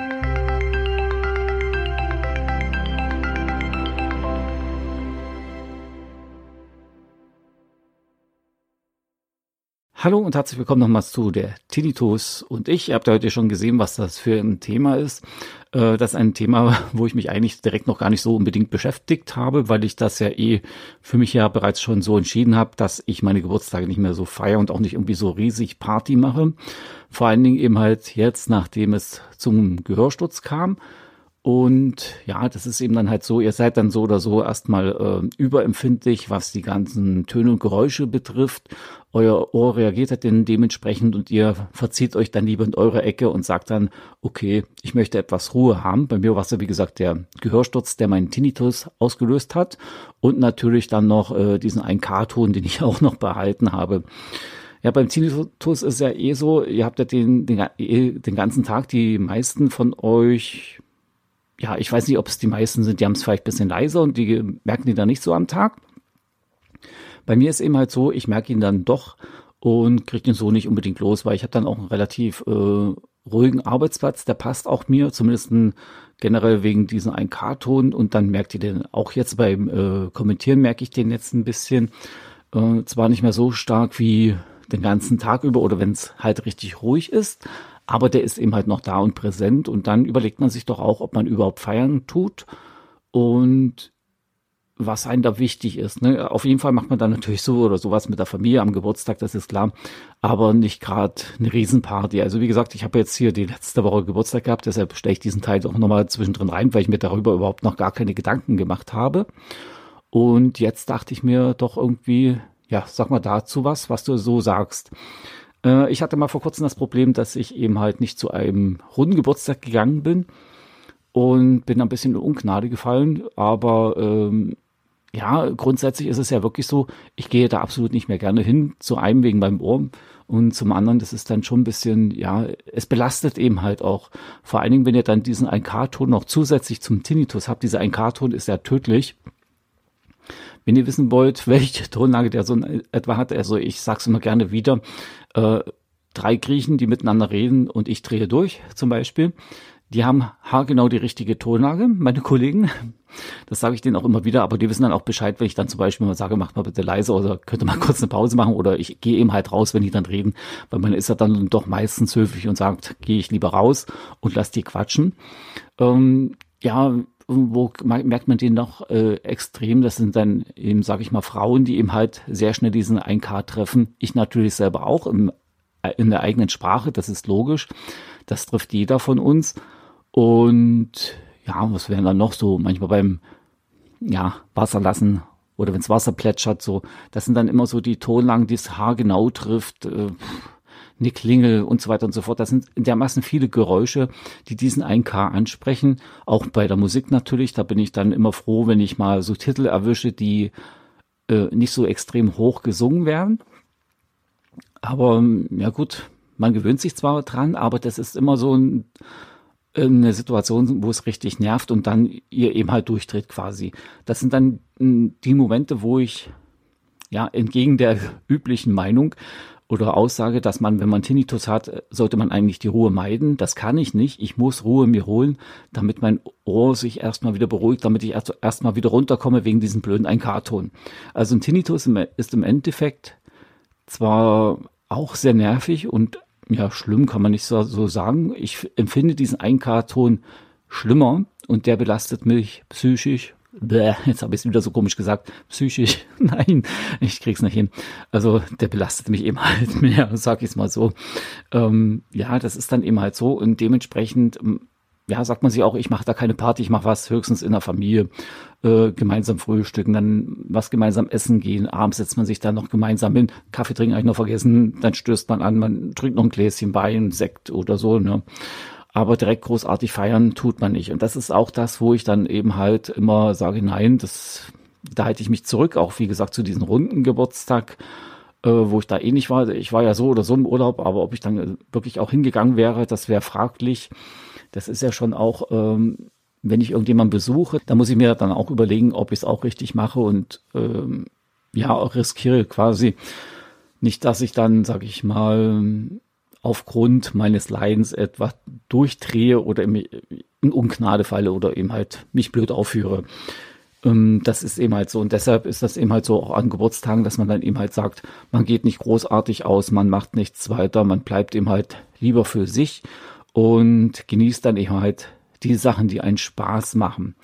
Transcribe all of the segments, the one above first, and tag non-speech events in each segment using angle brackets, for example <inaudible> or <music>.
thank you Hallo und herzlich willkommen nochmals zu der Tinnitus und ich. Ihr habt heute schon gesehen, was das für ein Thema ist. Äh, das ist ein Thema, <laughs> wo ich mich eigentlich direkt noch gar nicht so unbedingt beschäftigt habe, weil ich das ja eh für mich ja bereits schon so entschieden habe, dass ich meine Geburtstage nicht mehr so feiere und auch nicht irgendwie so riesig Party mache. Vor allen Dingen eben halt jetzt, nachdem es zum Gehörsturz kam. Und ja, das ist eben dann halt so, ihr seid dann so oder so erstmal äh, überempfindlich, was die ganzen Töne und Geräusche betrifft. Euer Ohr reagiert halt dann dementsprechend und ihr verzieht euch dann lieber in eure Ecke und sagt dann, okay, ich möchte etwas Ruhe haben. Bei mir war es ja, wie gesagt, der Gehörsturz, der meinen Tinnitus ausgelöst hat. Und natürlich dann noch äh, diesen 1K-Ton, den ich <laughs> auch noch behalten habe. Ja, beim Tinnitus ist ja eh so, ihr habt ja den, den, den ganzen Tag, die meisten von euch ja, ich weiß nicht, ob es die meisten sind, die haben es vielleicht ein bisschen leiser und die merken die dann nicht so am Tag. Bei mir ist eben halt so, ich merke ihn dann doch und kriege ihn so nicht unbedingt los, weil ich habe dann auch einen relativ äh, ruhigen Arbeitsplatz, der passt auch mir, zumindest generell wegen diesen 1K-Ton und dann merkt ihr den auch jetzt beim äh, Kommentieren merke ich den jetzt ein bisschen. Äh, zwar nicht mehr so stark wie den ganzen Tag über oder wenn es halt richtig ruhig ist, aber der ist eben halt noch da und präsent und dann überlegt man sich doch auch, ob man überhaupt feiern tut und was einem da wichtig ist. Ne? Auf jeden Fall macht man dann natürlich so oder sowas mit der Familie am Geburtstag, das ist klar, aber nicht gerade eine Riesenparty. Also wie gesagt, ich habe jetzt hier die letzte Woche Geburtstag gehabt, deshalb stelle ich diesen Teil auch nochmal zwischendrin rein, weil ich mir darüber überhaupt noch gar keine Gedanken gemacht habe. Und jetzt dachte ich mir doch irgendwie, ja, sag mal dazu was, was du so sagst. Äh, ich hatte mal vor kurzem das Problem, dass ich eben halt nicht zu einem runden Geburtstag gegangen bin und bin ein bisschen in Ungnade gefallen. Aber ähm, ja, grundsätzlich ist es ja wirklich so, ich gehe da absolut nicht mehr gerne hin. Zu einem wegen meinem Ohr und zum anderen, das ist dann schon ein bisschen, ja, es belastet eben halt auch. Vor allen Dingen, wenn ihr dann diesen 1K-Ton noch zusätzlich zum Tinnitus habt. Dieser 1K-Ton ist ja tödlich. Wenn ihr wissen wollt, <laughs> welche Tonlage der so etwa hat, also ich sag's immer gerne wieder, äh, drei Griechen, die miteinander reden und ich drehe durch zum Beispiel. Die haben haargenau die richtige Tonlage, meine Kollegen. Das sage ich denen auch immer wieder, aber die wissen dann auch Bescheid, wenn ich dann zum Beispiel mal sage, macht mal bitte leise oder könnt ihr mal <laughs> kurz eine Pause machen oder ich gehe eben halt raus, wenn die dann reden, weil man ist ja dann doch meistens höflich und sagt, gehe ich lieber raus und lass die quatschen. Ähm, ja, wo merkt man den noch äh, extrem? Das sind dann eben, sage ich mal, Frauen, die eben halt sehr schnell diesen 1K treffen. Ich natürlich selber auch im, äh, in der eigenen Sprache, das ist logisch. Das trifft jeder von uns. Und ja, was wären dann noch so? Manchmal beim ja, Wasser lassen oder wenns Wasser plätschert, so. Das sind dann immer so die Tonlagen, die das Haar genau trifft. Äh, eine Klingel und so weiter und so fort. Das sind dermaßen viele Geräusche, die diesen 1K ansprechen. Auch bei der Musik natürlich. Da bin ich dann immer froh, wenn ich mal so Titel erwische, die äh, nicht so extrem hoch gesungen werden. Aber ja gut, man gewöhnt sich zwar dran, aber das ist immer so ein, eine Situation, wo es richtig nervt und dann ihr eben halt durchdreht quasi. Das sind dann hm, die Momente, wo ich ja entgegen der <laughs> üblichen Meinung oder Aussage, dass man, wenn man Tinnitus hat, sollte man eigentlich die Ruhe meiden. Das kann ich nicht. Ich muss Ruhe mir holen, damit mein Ohr sich erstmal wieder beruhigt, damit ich erstmal wieder runterkomme wegen diesem blöden 1K-Ton. Also ein Tinnitus ist im Endeffekt zwar auch sehr nervig und ja, schlimm kann man nicht so, so sagen. Ich empfinde diesen 1K-Ton schlimmer und der belastet mich psychisch Bäh, jetzt habe ich es wieder so komisch gesagt, psychisch, <laughs> nein, ich krieg's nicht hin. Also der belastet mich eben <laughs> halt mehr, sag ich es mal so. Ähm, ja, das ist dann eben halt so und dementsprechend, ähm, ja, sagt man sich auch, ich mache da keine Party, ich mache was höchstens in der Familie, äh, gemeinsam frühstücken, dann was gemeinsam essen gehen, abends setzt man sich dann noch gemeinsam hin, Kaffee trinken eigentlich noch vergessen, dann stößt man an, man trinkt noch ein Gläschen Wein, Sekt oder so, ne aber direkt großartig feiern tut man nicht. Und das ist auch das, wo ich dann eben halt immer sage, nein, das, da halte ich mich zurück, auch wie gesagt zu diesem runden Geburtstag, äh, wo ich da eh nicht war. Ich war ja so oder so im Urlaub, aber ob ich dann wirklich auch hingegangen wäre, das wäre fraglich. Das ist ja schon auch, ähm, wenn ich irgendjemanden besuche, da muss ich mir dann auch überlegen, ob ich es auch richtig mache und ähm, ja, auch riskiere quasi. Nicht, dass ich dann, sag ich mal, aufgrund meines Leidens etwa durchdrehe oder in Ungnade falle oder eben halt mich blöd aufführe. Ähm, das ist eben halt so. Und deshalb ist das eben halt so auch an Geburtstagen, dass man dann eben halt sagt, man geht nicht großartig aus, man macht nichts weiter, man bleibt eben halt lieber für sich und genießt dann eben halt die Sachen, die einen Spaß machen.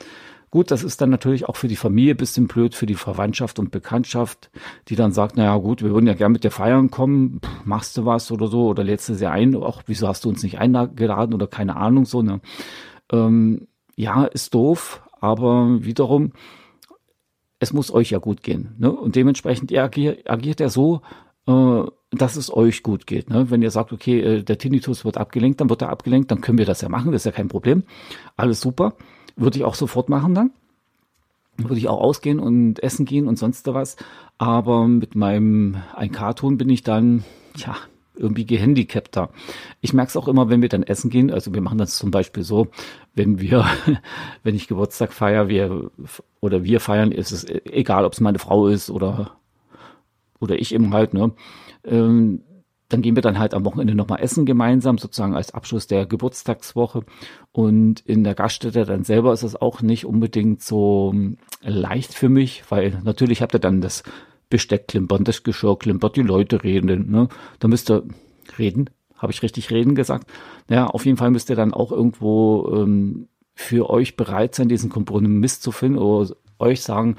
Gut, das ist dann natürlich auch für die Familie bisschen blöd, für die Verwandtschaft und Bekanntschaft, die dann sagt, naja gut, wir würden ja gerne mit dir feiern kommen, Pff, machst du was oder so, oder lädst du sie ein, auch wieso hast du uns nicht eingeladen oder keine Ahnung so, ne? Ähm, ja, ist doof, aber wiederum, es muss euch ja gut gehen. Ne? Und dementsprechend agiert, agiert er so, äh, dass es euch gut geht. Ne? Wenn ihr sagt, okay, äh, der Tinnitus wird abgelenkt, dann wird er abgelenkt, dann können wir das ja machen, das ist ja kein Problem. Alles super. Würde ich auch sofort machen dann. Würde ich auch ausgehen und essen gehen und sonst was. Aber mit meinem 1K-Ton bin ich dann, ja, irgendwie gehandicapter. Ich merke es auch immer, wenn wir dann essen gehen. Also wir machen das zum Beispiel so, wenn wir, <laughs> wenn ich Geburtstag feiere, wir oder wir feiern, ist es egal, ob es meine Frau ist oder oder ich eben halt, ne? Ähm, dann gehen wir dann halt am Wochenende nochmal essen gemeinsam, sozusagen als Abschluss der Geburtstagswoche. Und in der Gaststätte dann selber ist es auch nicht unbedingt so leicht für mich, weil natürlich habt ihr dann das Besteck klimpern, das Geschirr klimpert, die Leute reden. Ne? Da müsst ihr reden, habe ich richtig reden gesagt? Ja, auf jeden Fall müsst ihr dann auch irgendwo ähm, für euch bereit sein, diesen Kompromiss zu finden oder euch sagen,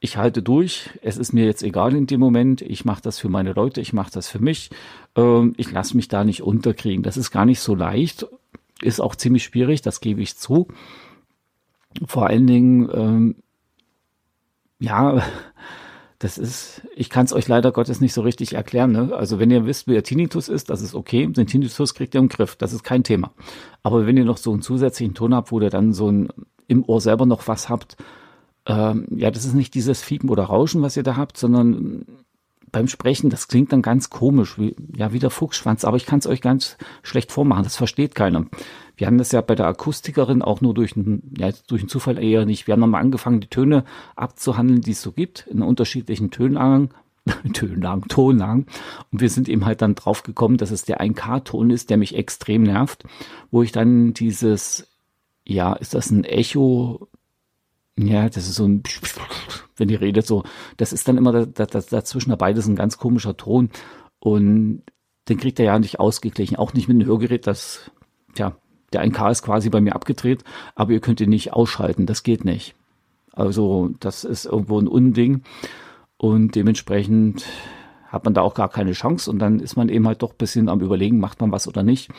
ich halte durch, es ist mir jetzt egal in dem Moment, ich mache das für meine Leute, ich mache das für mich, ähm, ich lasse mich da nicht unterkriegen. Das ist gar nicht so leicht, ist auch ziemlich schwierig, das gebe ich zu. Vor allen Dingen, ähm, ja, <laughs> das ist, ich kann es euch leider Gottes nicht so richtig erklären. Ne? Also wenn ihr wisst, wer Tinnitus ist, das ist okay. Den Tinnitus kriegt ihr im Griff, das ist kein Thema. Aber wenn ihr noch so einen zusätzlichen Ton habt, wo ihr dann so ein, im Ohr selber noch was habt, ähm, ja, das ist nicht dieses Fiepen oder Rauschen, was ihr da habt, sondern beim Sprechen, das klingt dann ganz komisch, wie, ja, wie der Fuchsschwanz, aber ich kann es euch ganz schlecht vormachen, das versteht keiner. Wir haben das ja bei der Akustikerin auch nur durch einen, ja, durch einen Zufall eher nicht. Wir haben nochmal angefangen, die Töne abzuhandeln, die es so gibt, in unterschiedlichen Tönlagen, <laughs> Tönlagen, Tonlagen. Und wir sind eben halt dann drauf gekommen, dass es der 1K-Ton ist, der mich extrem nervt, wo ich dann dieses, ja, ist das ein Echo, ja, das ist so ein, wenn die redet so, das ist dann immer da, da, dazwischen beides ein ganz komischer Ton. Und den kriegt er ja nicht ausgeglichen, auch nicht mit einem Hörgerät, das, tja, der 1K ist quasi bei mir abgedreht, aber ihr könnt ihn nicht ausschalten, das geht nicht. Also das ist irgendwo ein Unding. Und dementsprechend hat man da auch gar keine Chance. Und dann ist man eben halt doch ein bisschen am überlegen, macht man was oder nicht.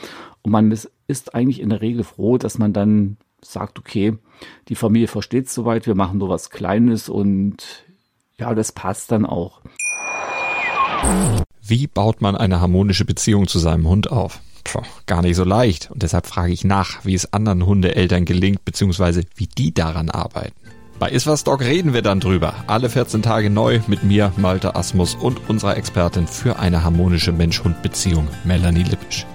Und man ist eigentlich in der Regel froh, dass man dann sagt, okay, die Familie versteht soweit, wir machen nur was Kleines und ja, das passt dann auch. Wie baut man eine harmonische Beziehung zu seinem Hund auf? Puh, gar nicht so leicht. Und deshalb frage ich nach, wie es anderen Hundeeltern gelingt, beziehungsweise wie die daran arbeiten. Bei Iswas Dog reden wir dann drüber. Alle 14 Tage neu mit mir, Malte Asmus und unserer Expertin für eine harmonische Mensch-Hund-Beziehung, Melanie Lippisch.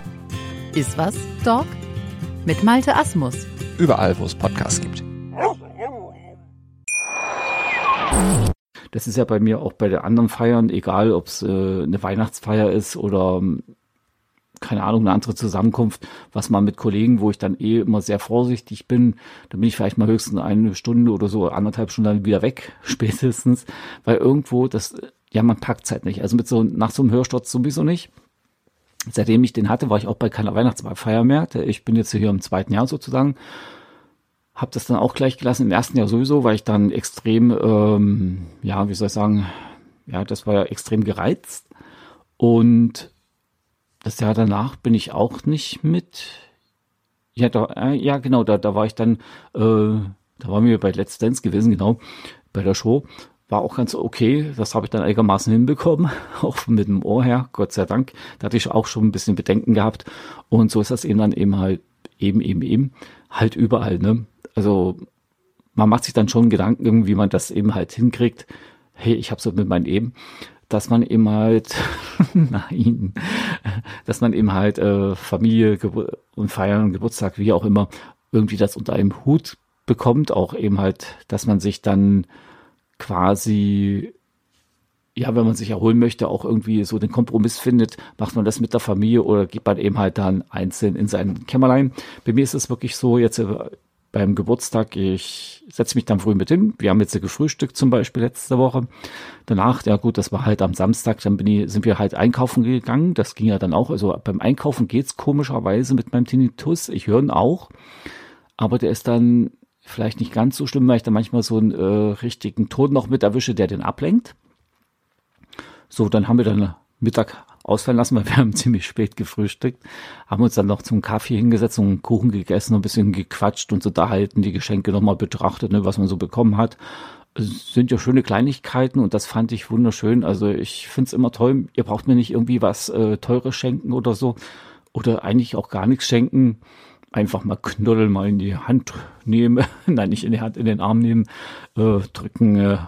Iswas Dog mit Malte Asmus überall, wo es Podcasts gibt. Das ist ja bei mir auch bei den anderen Feiern, egal ob es äh, eine Weihnachtsfeier ist oder ähm, keine Ahnung, eine andere Zusammenkunft, was man mit Kollegen, wo ich dann eh immer sehr vorsichtig bin, da bin ich vielleicht mal höchstens eine Stunde oder so, anderthalb Stunden dann wieder weg, <laughs> spätestens, weil irgendwo das, ja, man packt es halt nicht. Also mit so, nach so einem Hörsturz sowieso nicht. Seitdem ich den hatte, war ich auch bei keiner Weihnachtsfeier mehr. Ich bin jetzt hier im zweiten Jahr sozusagen. Hab das dann auch gleich gelassen, im ersten Jahr sowieso, weil ich dann extrem, ähm, ja, wie soll ich sagen, ja, das war ja extrem gereizt. Und das Jahr danach bin ich auch nicht mit. Ja, da, äh, ja genau, da, da war ich dann, äh, da waren wir bei Let's Dance gewesen, genau, bei der Show war auch ganz okay. Das habe ich dann einigermaßen hinbekommen, <laughs> auch mit dem Ohr her, Gott sei Dank. Da hatte ich auch schon ein bisschen Bedenken gehabt. Und so ist das eben dann eben halt, eben, eben, eben, halt überall, ne? Also, man macht sich dann schon Gedanken, wie man das eben halt hinkriegt. Hey, ich habe so mit meinem eben, dass man eben halt, <laughs> nein, dass man eben halt äh, Familie Gebur und Feiern, Geburtstag, wie auch immer, irgendwie das unter einem Hut bekommt. Auch eben halt, dass man sich dann quasi ja, wenn man sich erholen möchte, auch irgendwie so den Kompromiss findet, macht man das mit der Familie oder geht man eben halt dann einzeln in sein Kämmerlein. Bei mir ist es wirklich so, jetzt äh, beim Geburtstag, ich setze mich dann früh mit hin. Wir haben jetzt gefrühstückt zum Beispiel letzte Woche. Danach, ja gut, das war halt am Samstag, dann ich, sind wir halt einkaufen gegangen. Das ging ja dann auch. Also beim Einkaufen geht's komischerweise mit meinem Tinnitus. Ich höre ihn auch. Aber der ist dann vielleicht nicht ganz so schlimm, weil ich da manchmal so einen äh, richtigen Ton noch mit erwische, der den ablenkt. So, dann haben wir dann Mittag ausfallen lassen, weil wir haben <laughs> ziemlich spät gefrühstückt, haben uns dann noch zum Kaffee hingesetzt und einen Kuchen gegessen, ein bisschen gequatscht und so da halten, die Geschenke nochmal betrachtet, ne, was man so bekommen hat. Es sind ja schöne Kleinigkeiten und das fand ich wunderschön. Also ich finde es immer toll, ihr braucht mir nicht irgendwie was äh, Teures schenken oder so oder eigentlich auch gar nichts schenken. Einfach mal knuddeln, mal in die Hand nehmen, <laughs> nein, nicht in die Hand, in den Arm nehmen, äh, drücken, äh,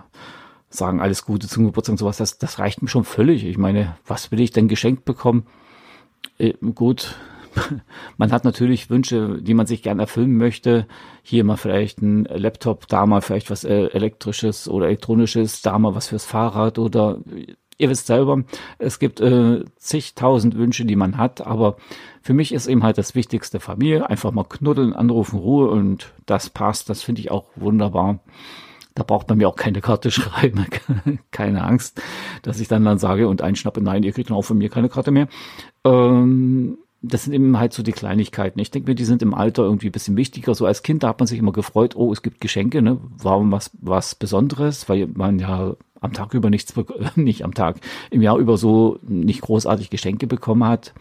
sagen alles Gute zum Geburtstag und sowas, das, das reicht mir schon völlig. Ich meine, was will ich denn geschenkt bekommen? Äh, gut, <laughs> man hat natürlich Wünsche, die man sich gerne erfüllen möchte. Hier mal vielleicht ein Laptop, da mal vielleicht was äh, elektrisches oder elektronisches, da mal was fürs Fahrrad oder ihr wisst selber, es gibt äh, zigtausend Wünsche, die man hat, aber für mich ist eben halt das Wichtigste Familie. Einfach mal knuddeln, anrufen, Ruhe und das passt. Das finde ich auch wunderbar. Da braucht man mir auch keine Karte <laughs> schreiben, keine Angst, dass ich dann dann sage und einschnappe, nein, ihr kriegt dann auch von mir keine Karte mehr. Ähm, das sind eben halt so die Kleinigkeiten. Ich denke mir, die sind im Alter irgendwie ein bisschen wichtiger. So als Kind, da hat man sich immer gefreut, oh, es gibt Geschenke, ne? Warum was, was Besonderes, weil man ja am Tag über nichts, <laughs> nicht am Tag, im Jahr über so nicht großartig Geschenke bekommen hat.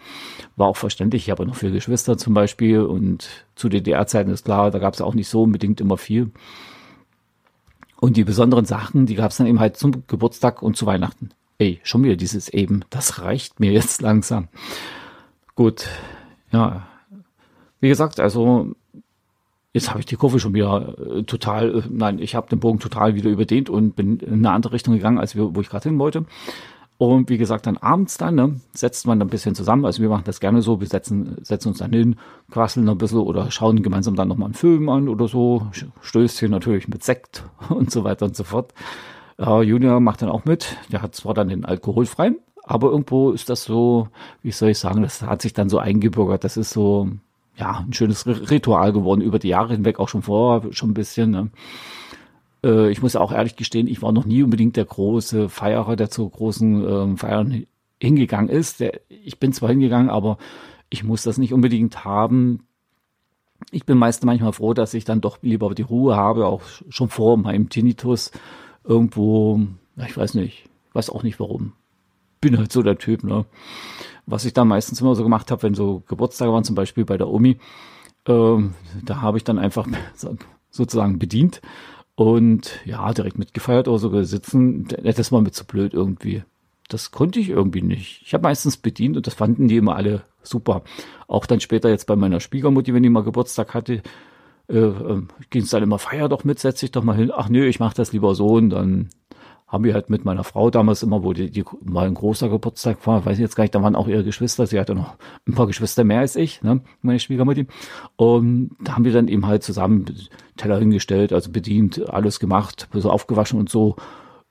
War auch verständlich. Ich habe noch vier Geschwister zum Beispiel und zu DDR-Zeiten ist klar, da gab es auch nicht so unbedingt immer viel. Und die besonderen Sachen, die gab es dann eben halt zum Geburtstag und zu Weihnachten. Ey, schon wieder dieses eben, das reicht mir jetzt langsam. Gut, ja. Wie gesagt, also jetzt habe ich die Kurve schon wieder äh, total, äh, nein, ich habe den Bogen total wieder überdehnt und bin in eine andere Richtung gegangen, als wir, wo ich gerade hin wollte. Und wie gesagt, dann abends dann, ne, setzt man ein bisschen zusammen. Also wir machen das gerne so, wir setzen, setzen uns dann hin, quasseln ein bisschen oder schauen gemeinsam dann nochmal einen Film an oder so. Stößchen natürlich mit Sekt <laughs> und so weiter und so fort. Äh, Junior macht dann auch mit. Der hat zwar dann den alkoholfreien, aber irgendwo ist das so, wie soll ich sagen, das hat sich dann so eingebürgert. Das ist so, ja, ein schönes Ritual geworden über die Jahre hinweg, auch schon vorher schon ein bisschen. Ne? Äh, ich muss auch ehrlich gestehen, ich war noch nie unbedingt der große Feierer, der zu großen ähm, Feiern hingegangen ist. Ich bin zwar hingegangen, aber ich muss das nicht unbedingt haben. Ich bin meist manchmal froh, dass ich dann doch lieber die Ruhe habe, auch schon vor meinem Tinnitus irgendwo, ich weiß nicht, weiß auch nicht warum. Bin halt so der Typ, ne? Was ich da meistens immer so gemacht habe, wenn so Geburtstage waren, zum Beispiel bei der Omi, ähm, da habe ich dann einfach <laughs> sozusagen bedient und ja, direkt mitgefeiert oder sogar sitzen, das war mir zu blöd irgendwie. Das konnte ich irgendwie nicht. Ich habe meistens bedient und das fanden die immer alle super. Auch dann später jetzt bei meiner Schwiegermutti, wenn die mal Geburtstag hatte, äh, äh, ging es dann immer, feier doch mit, setz dich doch mal hin. Ach nö, ich mache das lieber so und dann haben wir halt mit meiner Frau damals immer, wo die, die mal ein großer Geburtstag war, weiß ich jetzt gar nicht, da waren auch ihre Geschwister, sie hatte noch ein paar Geschwister mehr als ich, ne, meine Schwiegermutti. Und da haben wir dann eben halt zusammen Teller hingestellt, also bedient, alles gemacht, so aufgewaschen und so.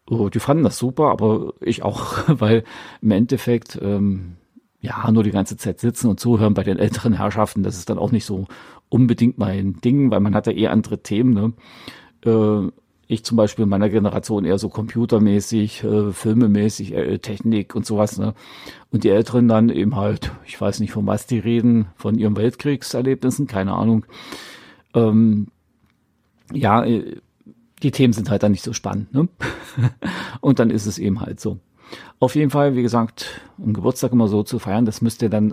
Oh, die fanden das super, aber ich auch, <laughs> weil im Endeffekt, ähm, ja, nur die ganze Zeit sitzen und zuhören bei den älteren Herrschaften, das ist dann auch nicht so unbedingt mein Ding, weil man hat ja eh andere Themen, ne? Äh, ich zum Beispiel in meiner Generation eher so computermäßig, äh, filmemäßig, äh, Technik und sowas. Ne? Und die Älteren dann eben halt, ich weiß nicht, von was die reden, von ihren Weltkriegserlebnissen, keine Ahnung. Ähm, ja, äh, die Themen sind halt dann nicht so spannend. Ne? <laughs> und dann ist es eben halt so. Auf jeden Fall, wie gesagt, um Geburtstag immer so zu feiern, das müsst ihr dann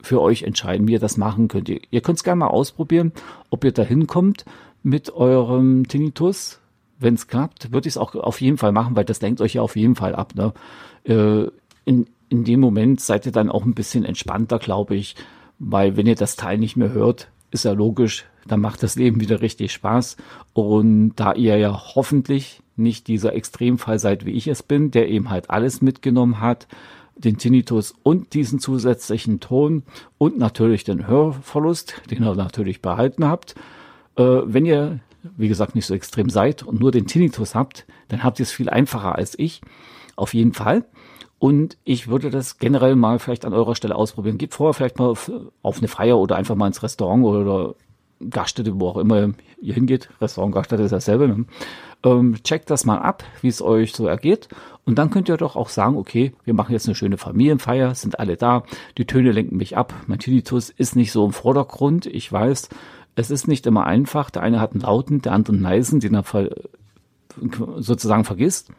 für euch entscheiden, wie ihr das machen könnt. Ihr, ihr könnt es gerne mal ausprobieren, ob ihr da hinkommt mit eurem Tinnitus wenn es klappt, würde ich es auch auf jeden Fall machen, weil das lenkt euch ja auf jeden Fall ab. Ne? Äh, in, in dem Moment seid ihr dann auch ein bisschen entspannter, glaube ich, weil wenn ihr das Teil nicht mehr hört, ist ja logisch, dann macht das Leben wieder richtig Spaß. Und da ihr ja hoffentlich nicht dieser Extremfall seid, wie ich es bin, der eben halt alles mitgenommen hat, den Tinnitus und diesen zusätzlichen Ton und natürlich den Hörverlust, den ihr natürlich behalten habt. Äh, wenn ihr wie gesagt, nicht so extrem seid und nur den Tinnitus habt, dann habt ihr es viel einfacher als ich. auf jeden Fall. Und ich würde das generell mal vielleicht an eurer Stelle ausprobieren. Geht vorher vielleicht mal auf, auf eine Feier oder einfach mal ins Restaurant oder Gaststätte, wo auch immer ihr hingeht. Restaurant, Gaststätte ist dasselbe. Ne? Ähm, checkt das mal ab, wie es euch so ergeht. Und dann könnt ihr doch auch sagen, okay, wir machen jetzt eine schöne Familienfeier, sind alle da, die Töne lenken mich ab. Mein Tinnitus ist nicht so im Vordergrund. Ich weiß, es ist nicht immer einfach. Der eine hat einen lauten, der andere einen leisen, den er sozusagen vergisst.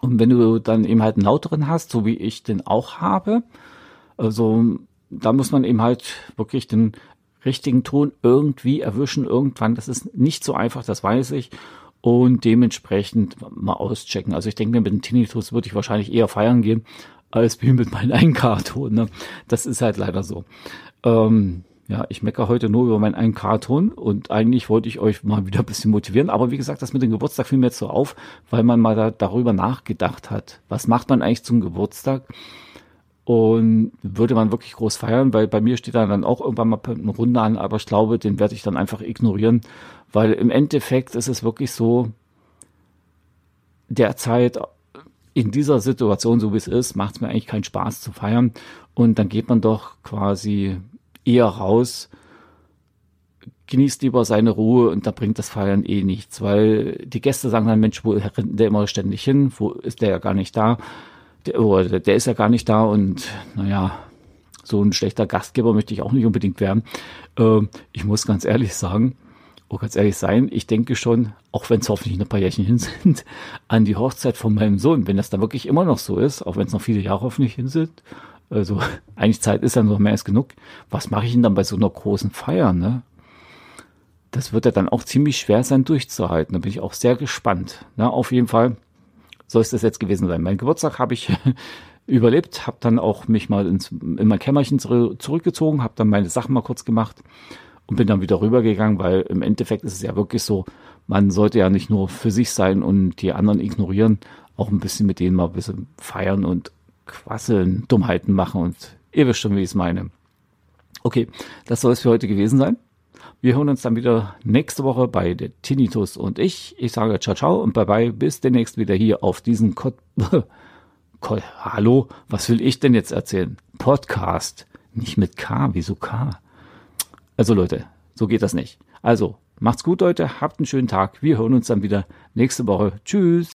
Und wenn du dann eben halt einen lauteren hast, so wie ich den auch habe, also da muss man eben halt wirklich den richtigen Ton irgendwie erwischen irgendwann. Das ist nicht so einfach, das weiß ich. Und dementsprechend mal auschecken. Also ich denke, mit dem Tinnitus würde ich wahrscheinlich eher feiern gehen, als wie mit meinem 1K-Ton. Ne? Das ist halt leider so. Ähm, ja, ich meckere heute nur über meinen 1K-Ton und eigentlich wollte ich euch mal wieder ein bisschen motivieren. Aber wie gesagt, das mit dem Geburtstag fiel mir jetzt so auf, weil man mal da, darüber nachgedacht hat. Was macht man eigentlich zum Geburtstag? Und würde man wirklich groß feiern, weil bei mir steht dann auch irgendwann mal eine Runde an, aber ich glaube, den werde ich dann einfach ignorieren, weil im Endeffekt ist es wirklich so, derzeit in dieser Situation, so wie es ist, macht es mir eigentlich keinen Spaß zu feiern. Und dann geht man doch quasi eher raus, genießt lieber seine Ruhe und da bringt das Feiern eh nichts, weil die Gäste sagen dann, Mensch, wo rennt der immer ständig hin? Wo ist der ja gar nicht da? Der, oh, der ist ja gar nicht da und naja, so ein schlechter Gastgeber möchte ich auch nicht unbedingt werden. Äh, ich muss ganz ehrlich sagen, oh, ganz ehrlich sein, ich denke schon, auch wenn es hoffentlich noch ein paar Jährchen hin sind, an die Hochzeit von meinem Sohn, wenn das da wirklich immer noch so ist, auch wenn es noch viele Jahre hoffentlich hin sind, also <laughs> eigentlich Zeit ist ja noch mehr als genug. Was mache ich denn dann bei so einer großen Feier, ne? Das wird ja dann auch ziemlich schwer sein durchzuhalten. Da bin ich auch sehr gespannt. Na, auf jeden Fall soll es das jetzt gewesen sein. Mein Geburtstag habe ich <laughs> überlebt, habe dann auch mich mal ins, in mein Kämmerchen zurückgezogen, habe dann meine Sachen mal kurz gemacht und bin dann wieder rübergegangen, weil im Endeffekt ist es ja wirklich so, man sollte ja nicht nur für sich sein und die anderen ignorieren, auch ein bisschen mit denen mal ein bisschen feiern und quasseln, Dummheiten machen und ihr wisst schon, wie ich es meine. Okay, das soll es für heute gewesen sein. Wir hören uns dann wieder nächste Woche bei der Tinnitus und ich. Ich sage ciao, ciao und bye bye. Bis demnächst wieder hier auf diesen Ko <laughs> Hallo, was will ich denn jetzt erzählen? Podcast. Nicht mit K. Wieso K? Also Leute, so geht das nicht. Also, macht's gut, Leute. Habt einen schönen Tag. Wir hören uns dann wieder nächste Woche. Tschüss.